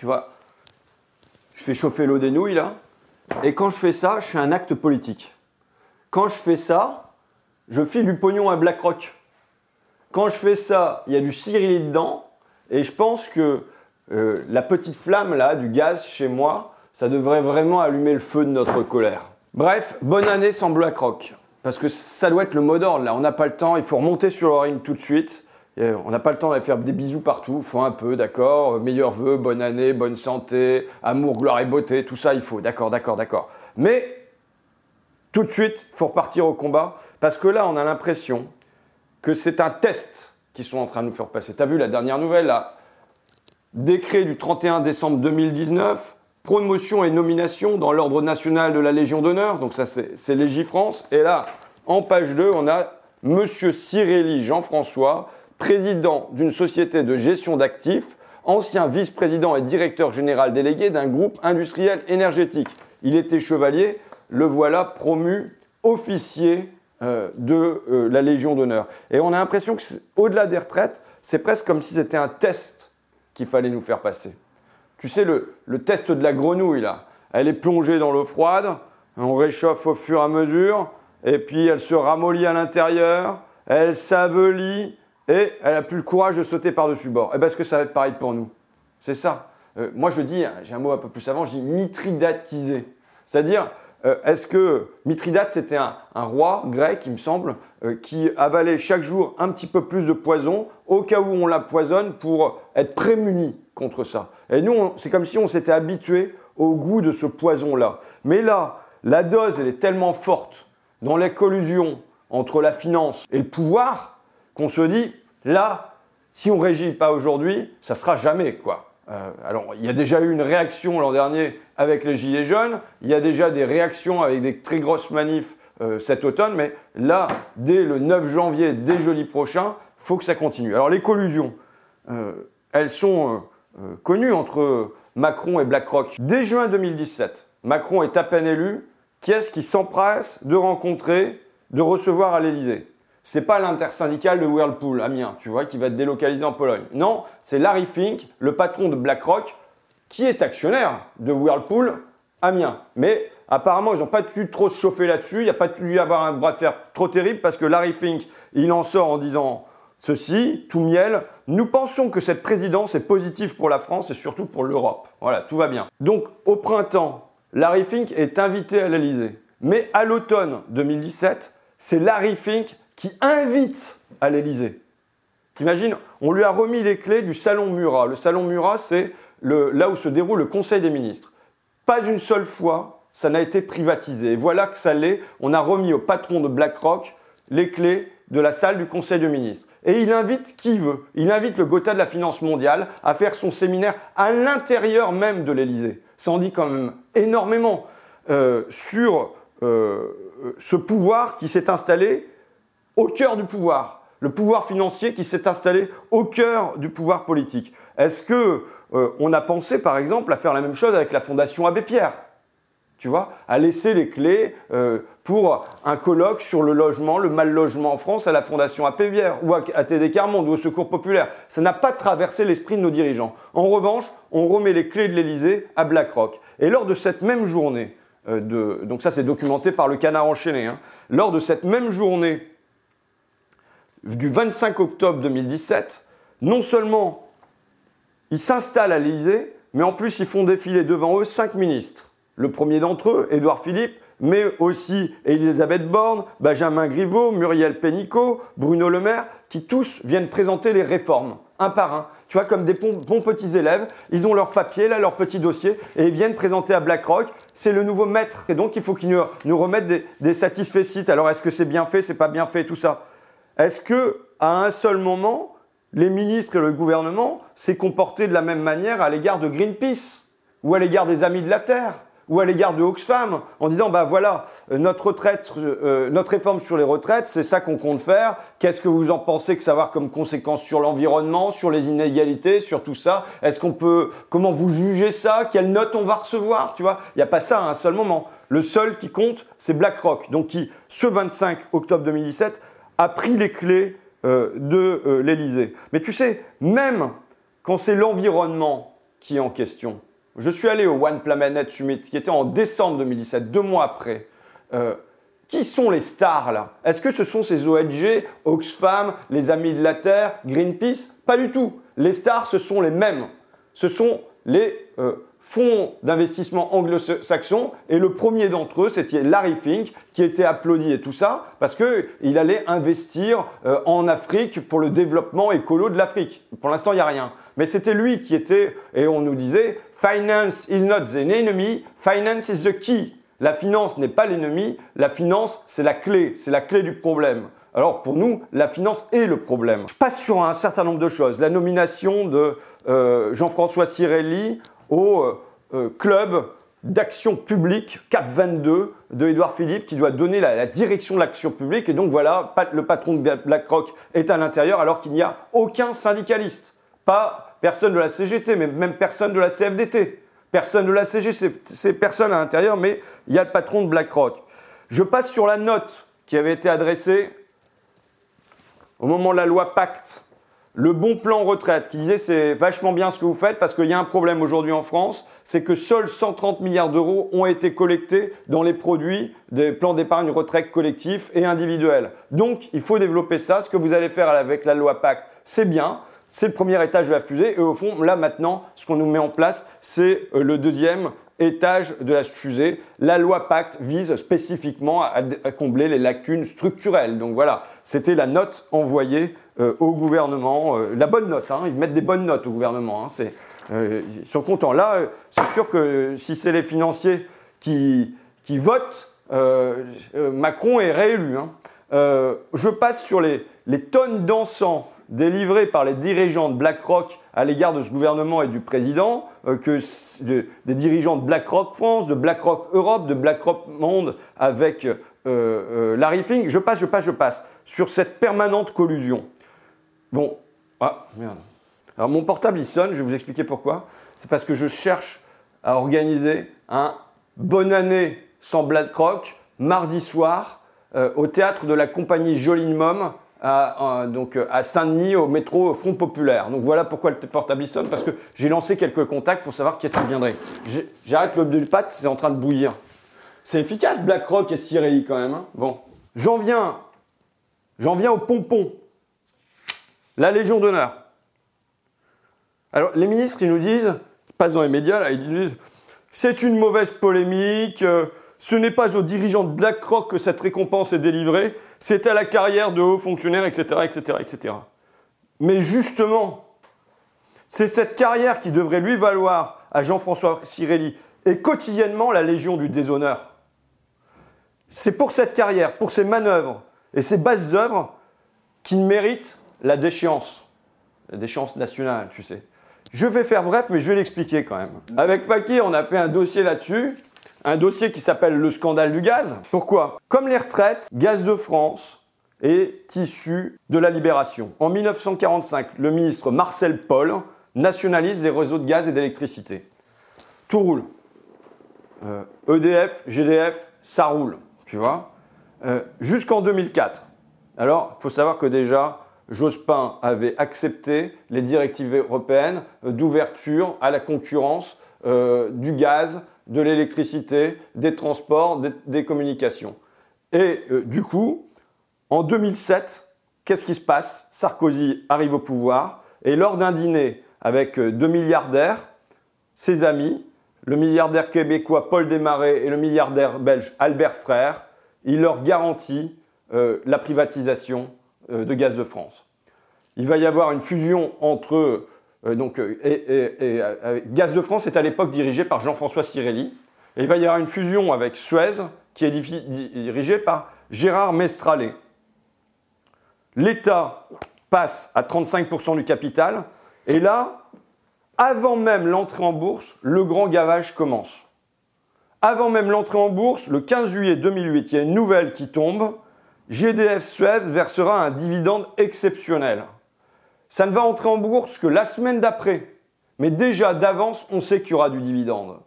Tu vois, je fais chauffer l'eau des nouilles là, et quand je fais ça, je fais un acte politique. Quand je fais ça, je file du pognon à BlackRock. Quand je fais ça, il y a du Cyril dedans, et je pense que euh, la petite flamme là, du gaz chez moi, ça devrait vraiment allumer le feu de notre colère. Bref, bonne année sans BlackRock. Parce que ça doit être le mot d'ordre là. On n'a pas le temps, il faut remonter sur le ring tout de suite. On n'a pas le temps d'aller faire des bisous partout, faut un peu, d'accord. Meilleurs vœux, bonne année, bonne santé, amour, gloire et beauté, tout ça il faut, d'accord, d'accord, d'accord. Mais tout de suite, faut repartir au combat, parce que là, on a l'impression que c'est un test qu'ils sont en train de nous faire passer. Tu as vu la dernière nouvelle, là? Décret du 31 décembre 2019, promotion et nomination dans l'ordre national de la Légion d'honneur, donc ça c'est Légifrance. Et là, en page 2, on a Monsieur Cirelli Jean-François, président d'une société de gestion d'actifs, ancien vice-président et directeur général délégué d'un groupe industriel énergétique. Il était chevalier, le voilà promu officier euh, de euh, la Légion d'honneur. Et on a l'impression que au-delà des retraites, c'est presque comme si c'était un test qu'il fallait nous faire passer. Tu sais, le, test de la grenouille, là, elle est plongée dans l'eau froide, on réchauffe au fur et à mesure, et puis elle se ramollit à l'intérieur, elle s'avelit, et elle n'a plus le courage de sauter par-dessus bord. Et eh bien, est-ce que ça va être pareil pour nous? C'est ça. Euh, moi, je dis, j'ai un mot un peu plus avant, je dis mitridatiser. C'est-à-dire, euh, est-ce que Mithridate, c'était un, roi grec, il me semble, euh, qui avalait chaque jour un petit peu plus de poison au cas où on la poisonne pour être prémuni contre ça? Et nous, c'est comme si on s'était habitué au goût de ce poison-là. Mais là, la dose, elle est tellement forte dans les collusions entre la finance et le pouvoir qu'on se dit, là, si on régit pas aujourd'hui, ça sera jamais, quoi. Euh, alors, il y a déjà eu une réaction l'an dernier avec les Gilets jaunes, il y a déjà des réactions avec des très grosses manifs euh, cet automne, mais là, dès le 9 janvier, dès jeudi prochain, faut que ça continue. Alors, les collusions, euh, elles sont connues entre Macron et BlackRock. Dès juin 2017, Macron est à peine élu, qui est-ce qui s'empresse de rencontrer, de recevoir à l'Élysée? C'est pas l'intersyndicale de Whirlpool, Amiens, tu vois, qui va être délocalisé en Pologne. Non, c'est Larry Fink, le patron de BlackRock, qui est actionnaire de Whirlpool, Amiens. Mais apparemment, ils n'ont pas dû trop se chauffer là-dessus, il n'y a pas dû y avoir un bras de fer trop terrible, parce que Larry Fink, il en sort en disant ceci, tout miel. Nous pensons que cette présidence est positive pour la France et surtout pour l'Europe. Voilà, tout va bien. Donc, au printemps, Larry Fink est invité à l'Elysée. Mais à l'automne 2017, c'est Larry Fink qui invite à l'Élysée. T'imagines, on lui a remis les clés du salon Murat. Le salon Murat, c'est là où se déroule le Conseil des ministres. Pas une seule fois, ça n'a été privatisé. Voilà que ça l'est. On a remis au patron de BlackRock les clés de la salle du Conseil des ministres. Et il invite qui veut. Il invite le Gotha de la finance mondiale à faire son séminaire à l'intérieur même de l'Élysée. Ça en dit quand même énormément euh, sur euh, ce pouvoir qui s'est installé au cœur du pouvoir, le pouvoir financier qui s'est installé au cœur du pouvoir politique. Est-ce que euh, on a pensé, par exemple, à faire la même chose avec la Fondation Abbé Pierre? Tu vois, à laisser les clés euh, pour un colloque sur le logement, le mal logement en France à la Fondation Abbé Pierre ou à, TD Carmonde ou au Secours Populaire. Ça n'a pas traversé l'esprit de nos dirigeants. En revanche, on remet les clés de l'Elysée à BlackRock. Et lors de cette même journée, euh, donc ça c'est documenté par le Canard enchaîné, hein, lors de cette même journée du 25 octobre 2017, non seulement ils s'installent à l'Élysée, mais en plus ils font défiler devant eux cinq ministres. Le premier d'entre eux, Édouard Philippe, mais aussi Elisabeth Borne, Benjamin Griveaux, Muriel Pénicaud, Bruno Le Maire, qui tous viennent présenter les réformes, un par un. Tu vois, comme des bons, petits élèves, ils ont leur papier, là, leur petit dossier, et ils viennent présenter à BlackRock. C'est le nouveau maître, et donc il faut qu'ils nous, remettent des, des Alors, est-ce que c'est bien fait, c'est pas bien fait, tout ça? Est-ce que à un seul moment, les ministres et le gouvernement s'est comporté de la même manière à l'égard de Greenpeace ou à l'égard des Amis de la Terre ou à l'égard de Oxfam en disant bah voilà notre retraite, euh, notre réforme sur les retraites, c'est ça qu'on compte faire. Qu'est-ce que vous en pensez que ça va avoir comme conséquence sur l'environnement, sur les inégalités, sur tout ça? Est-ce qu'on peut comment vous jugez ça? Quelle note on va recevoir? Tu vois, il n'y a pas ça à un seul moment. Le seul qui compte, c'est BlackRock, donc qui ce 25 octobre 2017 a pris les clés euh, de euh, l'Élysée. Mais tu sais, même quand c'est l'environnement qui est en question. Je suis allé au One Planet Summit qui était en décembre 2017, deux mois après. Euh, qui sont les stars là? Est-ce que ce sont ces ONG, Oxfam, les Amis de la Terre, Greenpeace? Pas du tout. Les stars, ce sont les mêmes. Ce sont les euh, fonds d'investissement anglo-saxons. Et le premier d'entre eux, c'était Larry Fink, qui était applaudi et tout ça, parce qu'il allait investir euh, en Afrique pour le développement écolo de l'Afrique. Pour l'instant, il n'y a rien. Mais c'était lui qui était, et on nous disait, Finance is not the enemy, finance is the key. La finance n'est pas l'ennemi, la finance c'est la clé, c'est la clé du problème. Alors pour nous, la finance est le problème. Je passe sur un certain nombre de choses. La nomination de euh, Jean-François Cirelli au euh, euh, club d'action publique CAP 22 de Édouard Philippe qui doit donner la, direction de l'action publique. Et donc voilà, le patron de BlackRock est à l'intérieur alors qu'il n'y a aucun syndicaliste. Pas personne de la CGT, mais même personne de la CFDT. Personne de la CG, c'est personne à l'intérieur, mais il y a le patron de BlackRock. Je passe sur la note qui avait été adressée au moment de la loi Pacte, le bon plan retraite, qui disait c'est vachement bien ce que vous faites parce qu'il y a un problème aujourd'hui en France, c'est que seuls 130 milliards d'euros ont été collectés dans les produits des plans d'épargne retraite collectifs et individuels. Donc il faut développer ça. Ce que vous allez faire avec la loi Pacte, c'est bien. C'est le premier étage de la fusée. Et au fond, là maintenant, ce qu'on nous met en place, c'est euh, le deuxième étage de la fusée. La loi Pacte vise spécifiquement à, combler les lacunes structurelles. Donc voilà, c'était la note envoyée au gouvernement. Euh, la bonne note, hein. ils mettent des bonnes notes au gouvernement. Hein. ils sont contents. Là, c'est sûr que si c'est les financiers qui, votent, Macron est réélu. Hein. je passe sur les, les tonnes d'encens délivré par les dirigeants de BlackRock à l'égard de ce gouvernement et du président, euh, que des dirigeants de BlackRock France, de BlackRock Europe, de BlackRock Monde avec euh, euh, Larry Fink. Je passe, je passe, je passe. Sur cette permanente collusion. Bon, ah, merde. Alors mon portable il sonne, je vais vous expliquer pourquoi. C'est parce que je cherche à organiser un bonne année sans BlackRock mardi soir au théâtre de la compagnie Joline Mom à, donc, à Saint-Denis au métro Front Populaire. Donc voilà pourquoi le portable sonne, parce que j'ai lancé quelques contacts pour savoir qui est-ce qui viendrait. J'arrête le de pâte, c'est en train de bouillir. C'est efficace BlackRock et Cirelli quand même. Hein. bon, j'en viens, j'en viens au pompon. La Légion d'honneur. Alors les ministres, ils nous disent, ils passent dans les médias, là, ils disent, c'est une mauvaise polémique. Euh, ce n'est pas aux dirigeants de BlackRock que cette récompense est délivrée, c'est à la carrière de hauts fonctionnaires, etc., etc., etc. Mais justement, c'est cette carrière qui devrait lui valoir à Jean-François Cirelli et quotidiennement la Légion du déshonneur. C'est pour cette carrière, pour ces manœuvres et ces basses œuvres qu'il mérite la déchéance. La déchéance nationale, tu sais. Je vais faire bref, mais je vais l'expliquer quand même. Avec Fakir, on a fait un dossier là-dessus un dossier qui s'appelle le scandale du gaz. Pourquoi? Comme les retraites, Gaz de France est issu de la libération. En 1945, le ministre Marcel Paul nationalise les réseaux de gaz et d'électricité. Tout roule. EDF, euh, e GDF, ça roule, tu vois. Euh, jusqu'en 2004. Alors, il faut savoir que déjà, Jospin avait accepté les directives européennes d'ouverture à la concurrence euh, du gaz de l'électricité, des transports, des, communications. Et euh, du coup, en 2007, qu'est-ce qui se passe? Sarkozy arrive au pouvoir et lors d'un dîner avec euh, deux milliardaires, ses amis, le milliardaire québécois Paul Desmarais et le milliardaire belge Albert Frère, il leur garantit la privatisation de Gaz de France. Il va y avoir une fusion entre euh, euh, Gaz de France est à l'époque dirigé par Jean-François Cirelli. Et il va y avoir une fusion avec Suez qui est dirigée par Gérard Mestralet. L'État passe à 35% du capital. Et là, avant même l'entrée en bourse, le grand gavage commence. Avant même l'entrée en bourse, le 15 juillet 2008, il y a une nouvelle qui tombe. GDF Suez versera un dividende exceptionnel. Ça ne va entrer en bourse que la semaine d'après. Mais déjà d'avance, on sait qu'il y aura du dividende.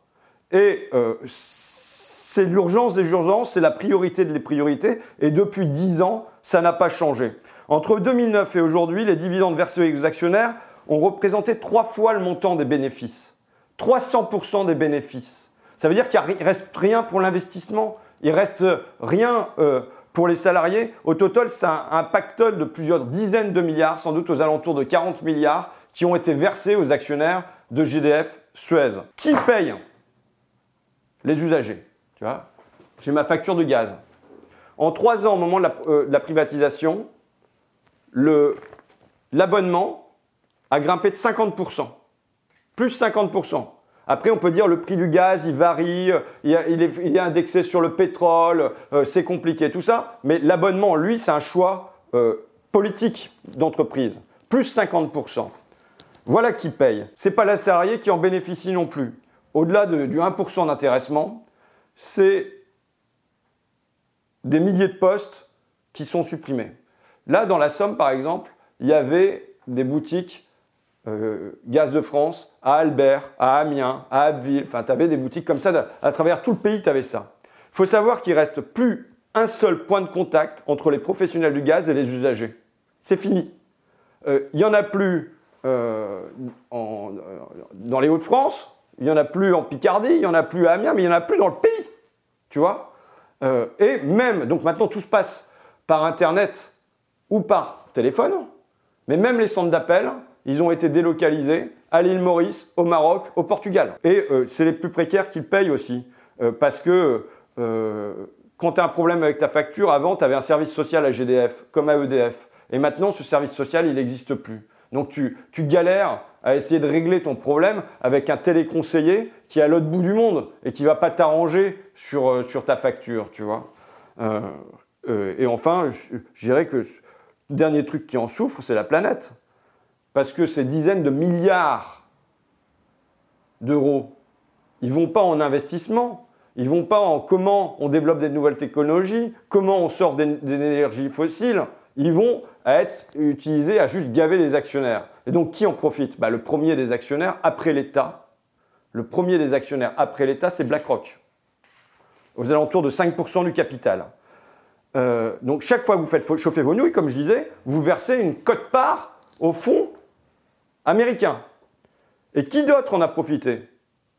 Et euh, c'est l'urgence des urgences, c'est la priorité des priorités. Et depuis 10 ans, ça n'a pas changé. Entre 2009 et aujourd'hui, les dividendes versés aux actionnaires ont représenté trois fois le montant des bénéfices. 300% des bénéfices. Ça veut dire qu'il ne reste rien pour l'investissement, il reste rien euh, pour les salariés. Au total, c'est un, pactole de plusieurs dizaines de milliards, sans doute aux alentours de 40 milliards, qui ont été versés aux actionnaires de GDF Suez. Qui paye Les usagers. J'ai ma facture de gaz. En trois ans, au moment de la, euh, de la privatisation, l'abonnement a grimpé de 50%. Plus 50%. Après, on peut dire le prix du gaz, il varie, il, est, il est, indexé sur le pétrole, euh, c'est compliqué, tout ça. Mais l'abonnement, lui, c'est un choix euh, politique d'entreprise. Plus 50%. Voilà qui paye. C'est pas la salarié qui en bénéficie non plus. Au-delà de, du 1% d'intéressement, c'est des milliers de postes qui sont supprimés. Là, dans la Somme, par exemple, il y avait des boutiques euh, Gaz de France à Albert, à Amiens, à Abbeville. Enfin, tu avais des boutiques comme ça. À travers tout le pays, tu avais ça. Il faut savoir qu'il reste plus un seul point de contact entre les professionnels du gaz et les usagers. C'est fini. Euh, il n'y en a plus euh, en, dans les Hauts-de-France, il n'y en a plus en Picardie, il n'y en a plus à Amiens, mais il n'y en a plus dans le pays. Tu vois? Et même, donc maintenant tout se passe par Internet ou par téléphone, mais même les centres d'appel, ils ont été délocalisés à l'île Maurice, au Maroc, au Portugal. Et euh, c'est les plus précaires qui payent aussi. Euh, parce que euh, quand tu as un problème avec ta facture, avant, tu avais un service social à GDF, comme à EDF. Et maintenant, ce service social, il n'existe plus. Donc tu, tu, galères à essayer de régler ton problème avec un téléconseiller qui est à l'autre bout du monde et qui va pas t'arranger sur, sur ta facture, tu vois. et enfin, je, je dirais que le dernier truc qui en souffre, c'est la planète parce que ces dizaines de milliards d'euros, ils ne vont pas en investissement, ils ne vont pas en comment on développe des nouvelles technologies, comment on sort des, énergies fossiles, ils vont être utilisés à juste gaver les actionnaires. Et donc qui en profite? Bah, Le premier des actionnaires après l'État, le premier des actionnaires après l'État, c'est BlackRock, aux alentours de 5% du capital. Euh, donc chaque fois que vous faites chauffer vos nouilles, comme je disais, vous versez une cote-part au fond américain. Et qui d'autre en a profité?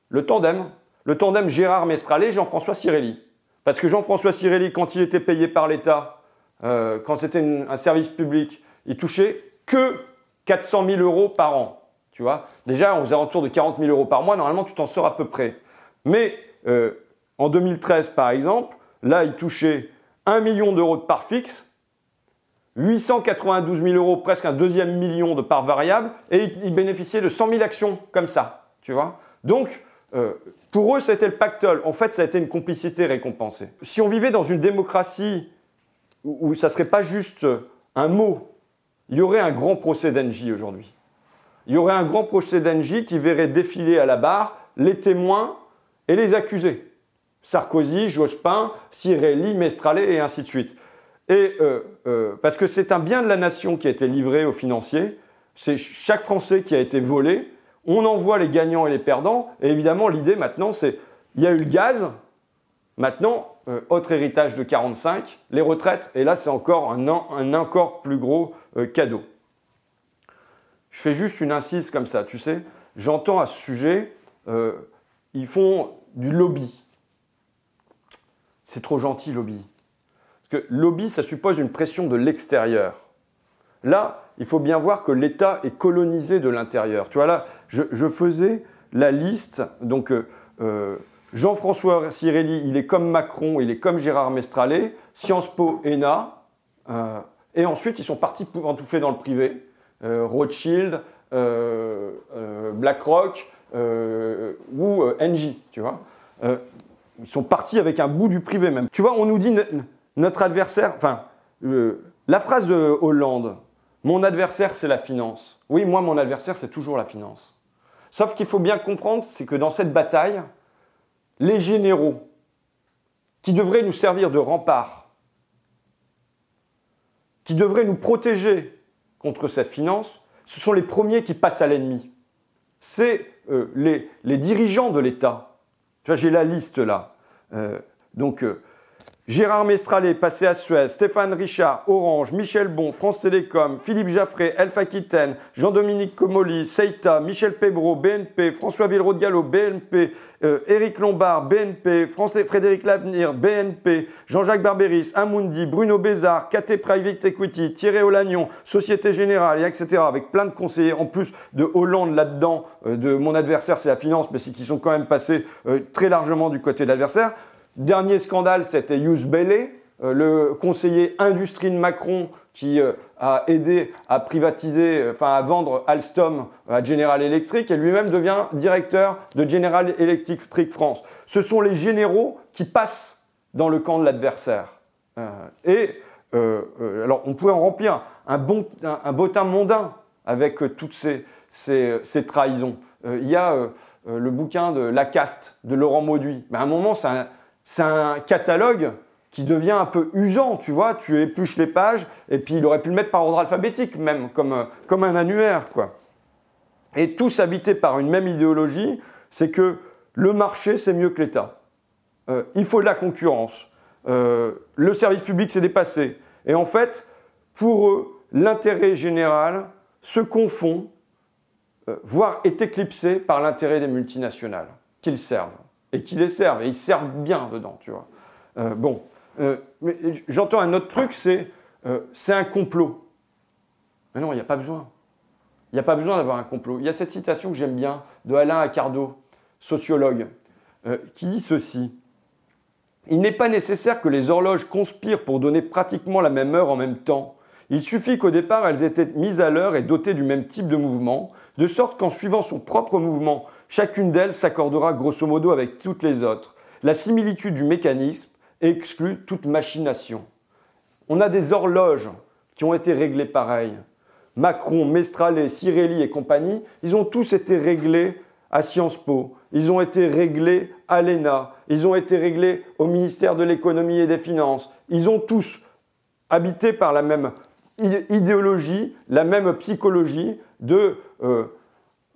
Le tandem. Le tandem Gérard Mestralet, Jean-François Cirelli. Parce que Jean-François Cirelli, quand il était payé par l'État, euh, quand c'était un service public, il touchait que 400 000 euros par an. Tu vois? Déjà, aux alentours de 40 000 euros par mois, normalement, tu t'en sors à peu près. Mais euh, en 2013, par exemple, là, il touchait 1 million d'euros de part fixe 892 000 euros, presque un deuxième million de parts variables, et ils bénéficiaient de 100 000 actions comme ça, tu vois. Donc, euh, pour eux, c'était le pactole. En fait, ça a été une complicité récompensée. Si on vivait dans une démocratie où, ça serait pas juste un mot, il y aurait un grand procès d'Engie aujourd'hui. Il y aurait un grand procès d'Engie qui verrait défiler à la barre les témoins et les accusés. Sarkozy, Jospin, Cirelli, Mestralet et ainsi de suite. Et euh, euh, parce que c'est un bien de la nation qui a été livré aux financiers, c'est chaque Français qui a été volé. On envoie les gagnants et les perdants. Et évidemment, l'idée maintenant, c'est il y a eu le gaz. Maintenant, euh, autre héritage de 45, les retraites. Et là, c'est encore un, un, encore plus gros cadeau. Je fais juste une incise comme ça, tu sais. J'entends à ce sujet, ils font du lobby. C'est trop gentil, lobby que lobby, ça suppose une pression de l'extérieur. Là, il faut bien voir que l'État est colonisé de l'intérieur. Tu vois, là, je, faisais la liste. Donc, euh, euh, Jean-François Cirelli, il est comme Macron, il est comme Gérard Mestralet, Sciences Po, ENA. Euh, et ensuite, ils sont partis pour entoufler dans le privé. Rothschild, BlackRock ou Engie, tu vois. ils sont partis avec un bout du privé même. Tu vois, on nous dit notre adversaire, enfin, la phrase de Hollande, mon adversaire c'est la finance. Oui, moi mon adversaire c'est toujours la finance. Sauf qu'il faut bien comprendre, c'est que dans cette bataille, les généraux qui devraient nous servir de rempart, qui devraient nous protéger contre cette finance, ce sont les premiers qui passent à l'ennemi. C'est euh, les, dirigeants de l'État. J'ai la liste là. Euh, donc, euh, Gérard Mestralet, passé à Suez, Stéphane Richard, Orange, Michel Bon, France Télécom, Philippe Jaffré, Elf Aquitaine, Jean-Dominique Comoli, Seita, Michel Pebro, BNP, François Villeroy de Gallo, BNP, euh, Éric Lombard, BNP, Frédéric Lavenir, BNP, Jean-Jacques Barberis, Amundi, Bruno Bézard, KT Private Equity, Thierry Olagnon, Société Générale, etc. Avec plein de conseillers, en plus de Hollande là-dedans, euh, de mon adversaire c'est la finance, mais c'est qui sont quand même passés euh, très largement du côté de l'adversaire. Dernier scandale, c'était Hughes Bailey, euh, le conseiller industrie de Macron qui euh, a aidé à privatiser, euh, enfin à vendre Alstom à General Electric et lui-même devient directeur de General Electric France. Ce sont les généraux qui passent dans le camp de l'adversaire. et alors on pourrait en remplir un, bon, un, bottin mondain avec toutes ces, ces, trahisons. Il y a le bouquin de La Caste de Laurent Mauduit. Mais à un moment, c'est un c'est un catalogue qui devient un peu usant, tu vois, tu épluches les pages, et puis il aurait pu le mettre par ordre alphabétique même, comme, euh, un annuaire, quoi. Et tous habités par une même idéologie, c'est que le marché, c'est mieux que l'État. Euh, il faut de la concurrence. Euh, le service public s'est dépassé. Et en fait, pour eux, l'intérêt général se confond, voire est éclipsé par l'intérêt des multinationales qu'ils servent et qui les servent. Et ils servent bien dedans, tu vois. Euh, bon, euh, mais j'entends un autre truc, c'est euh, c'est un complot. Mais non, il n'y a pas besoin. Il n'y a pas besoin d'avoir un complot. Il y a cette citation que j'aime bien de Alain Accardo, sociologue, qui dit ceci. Il n'est pas nécessaire que les horloges conspirent pour donner pratiquement la même heure en même temps. Il suffit qu'au départ, elles aient été mises à l'heure et dotées du même type de mouvement, de sorte qu'en suivant son propre mouvement Chacune d'elles s'accordera grosso modo avec toutes les autres. La similitude du mécanisme exclut toute machination. On a des horloges qui ont été réglées pareil. Macron, Mestralet, Cirelli et compagnie, ils ont tous été réglés à Sciences Po, ils ont été réglés à l'ENA, ils ont été réglés au ministère de l'économie et des finances. Ils ont tous habité par la même idéologie, la même psychologie de euh,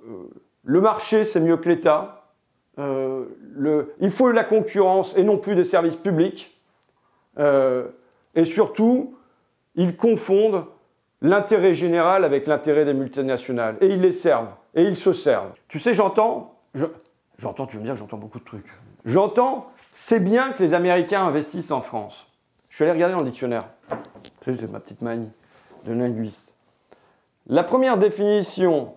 euh, le marché, c'est mieux que l'État. Euh, il faut la concurrence et non plus des services publics. Euh, et surtout, ils confondent l'intérêt général avec l'intérêt des multinationales. Et ils les servent. Et ils se servent. Tu sais, j'entends. J'entends, tu veux me dire que j'entends beaucoup de trucs. J'entends, c'est bien que les Américains investissent en France. Je suis allé regarder dans le dictionnaire. C'est ma petite manie de linguiste. La première définition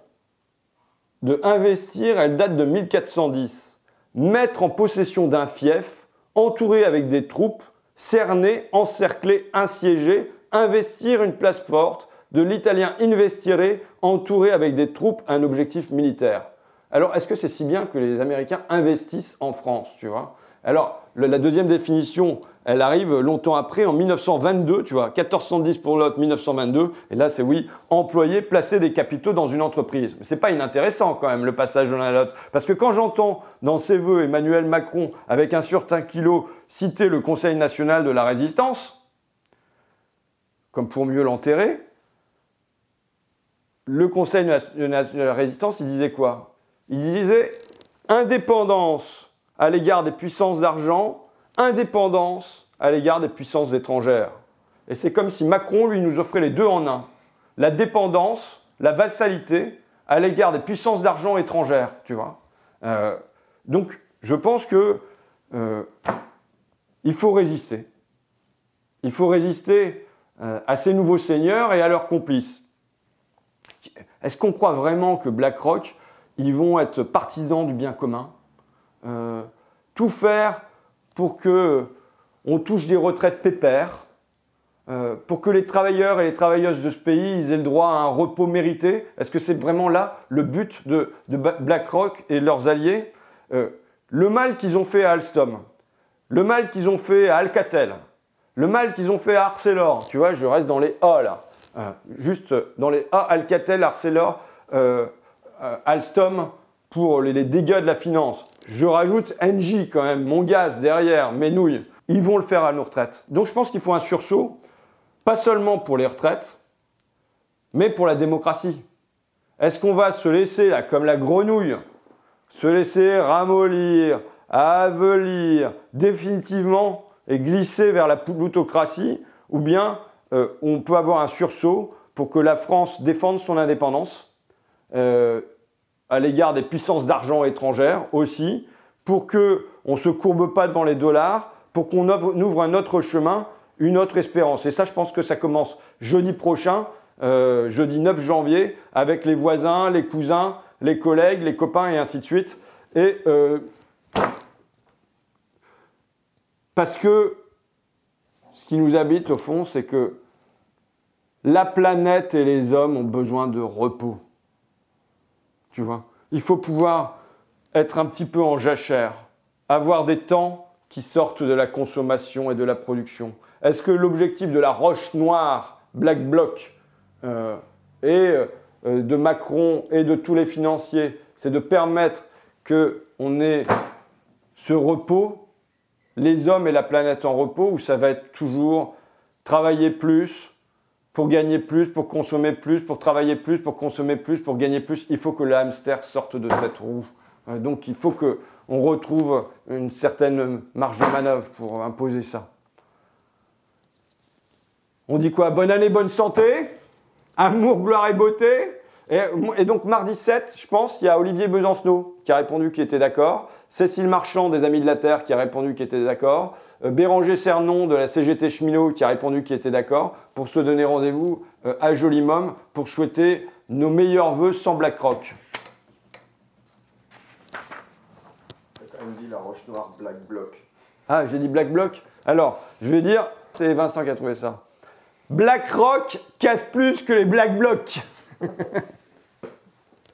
de investir, elle date de 1410. Mettre en possession d'un fief, entouré avec des troupes, cerner, encercler, insiéger, investir une place forte, de l'italien investire, entouré avec des troupes, un objectif militaire. Alors, est-ce que c'est si bien que les Américains investissent en France, tu vois? Alors, la deuxième définition elle arrive longtemps après, en 1922, tu vois, 1410 pour l'autre, 1922, et là c'est oui, employer, placer des capitaux dans une entreprise. Mais c'est pas inintéressant quand même le passage de l'un à l'autre, parce que quand j'entends dans ses voeux Emmanuel Macron, avec un certain kilo, citer le Conseil national de la résistance, comme pour mieux l'enterrer, le Conseil national de la résistance, il disait quoi? Il disait indépendance à l'égard des puissances d'argent, indépendance à l'égard des puissances étrangères. Et c'est comme si Macron, lui, nous offrait les deux en un. La dépendance, la vassalité à l'égard des puissances d'argent étrangères, tu vois. Euh, donc, je pense que euh, il faut résister. Il faut résister euh, à ces nouveaux seigneurs et à leurs complices. Est-ce qu'on croit vraiment que BlackRock, ils vont être partisans du bien commun? Tout faire pour que on touche des retraites pépères, euh, pour que les travailleurs et les travailleuses de ce pays aient le droit à un repos mérité. Est-ce que c'est vraiment là le but de, BlackRock et leurs alliés? Euh, Le mal qu'ils ont fait à Alstom, le mal qu'ils ont fait à Alcatel, le mal qu'ils ont fait à Arcelor, tu vois, je reste dans les A là, euh, juste dans les A, Alcatel, Arcelor, Alstom, pour les, dégâts de la finance. Je rajoute NJ quand même, mon gaz derrière, mes nouilles. Ils vont le faire à nos retraites. Donc je pense qu'il faut un sursaut, pas seulement pour les retraites, mais pour la démocratie. Est-ce qu'on va se laisser, là, comme la grenouille, se laisser ramollir, avelir définitivement et glisser vers la plutocratie, ou bien euh, on peut avoir un sursaut pour que la France défende son indépendance euh, à l'égard des puissances d'argent étrangères aussi, pour qu'on ne se courbe pas devant les dollars, pour qu'on ouvre un autre chemin, une autre espérance. Et ça, je pense que ça commence jeudi prochain, euh, jeudi 9 janvier, avec les voisins, les cousins, les collègues, les copains et ainsi de suite. Et parce que ce qui nous habite au fond, c'est que la planète et les hommes ont besoin de repos. Tu vois Il faut pouvoir être un petit peu en jachère, avoir des temps qui sortent de la consommation et de la production. Est-ce que l'objectif de la roche noire, Black Bloc, euh, et euh, de Macron et de tous les financiers, c'est de permettre qu'on ait ce repos, les hommes et la planète en repos, ou ça va être toujours travailler plus, pour gagner plus, pour consommer plus, pour travailler plus, pour consommer plus, pour gagner plus, il faut que le hamster sorte de cette roue. Euh, donc il faut qu'on retrouve une certaine marge de manœuvre pour imposer ça. On dit quoi? Bonne année, bonne santé, amour, gloire et beauté. Et, donc mardi 7, je pense, il y a Olivier Besancenot qui a répondu qu'il était d'accord, Cécile Marchand des Amis de la Terre qui a répondu qu'il était d'accord, euh, Béranger Cernon de la CGT Cheminot qui a répondu qu'il était d'accord, pour se donner rendez-vous euh, à Jolimum pour souhaiter nos meilleurs voeux sans même dit la roche noire Black Bloc. Ah, j'ai dit Black Bloc Alors, je vais dire, c'est Vincent qui a trouvé ça. BlackRock casse plus que les Black Blocs.